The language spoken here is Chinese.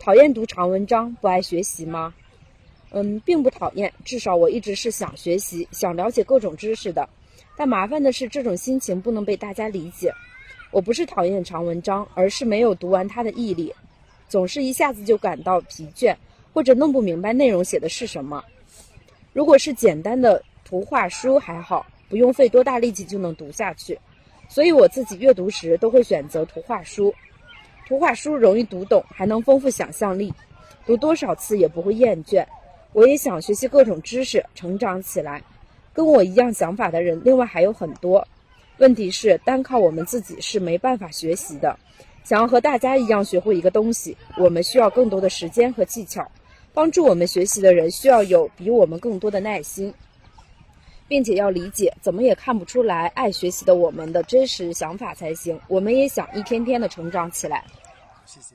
讨厌读长文章，不爱学习吗？嗯，并不讨厌，至少我一直是想学习、想了解各种知识的。但麻烦的是，这种心情不能被大家理解。我不是讨厌长文章，而是没有读完它的毅力，总是一下子就感到疲倦，或者弄不明白内容写的是什么。如果是简单的图画书还好，不用费多大力气就能读下去，所以我自己阅读时都会选择图画书。图画书容易读懂，还能丰富想象力，读多少次也不会厌倦。我也想学习各种知识，成长起来。跟我一样想法的人，另外还有很多。问题是，单靠我们自己是没办法学习的。想要和大家一样学会一个东西，我们需要更多的时间和技巧。帮助我们学习的人，需要有比我们更多的耐心，并且要理解，怎么也看不出来爱学习的我们的真实想法才行。我们也想一天天的成长起来。谢谢。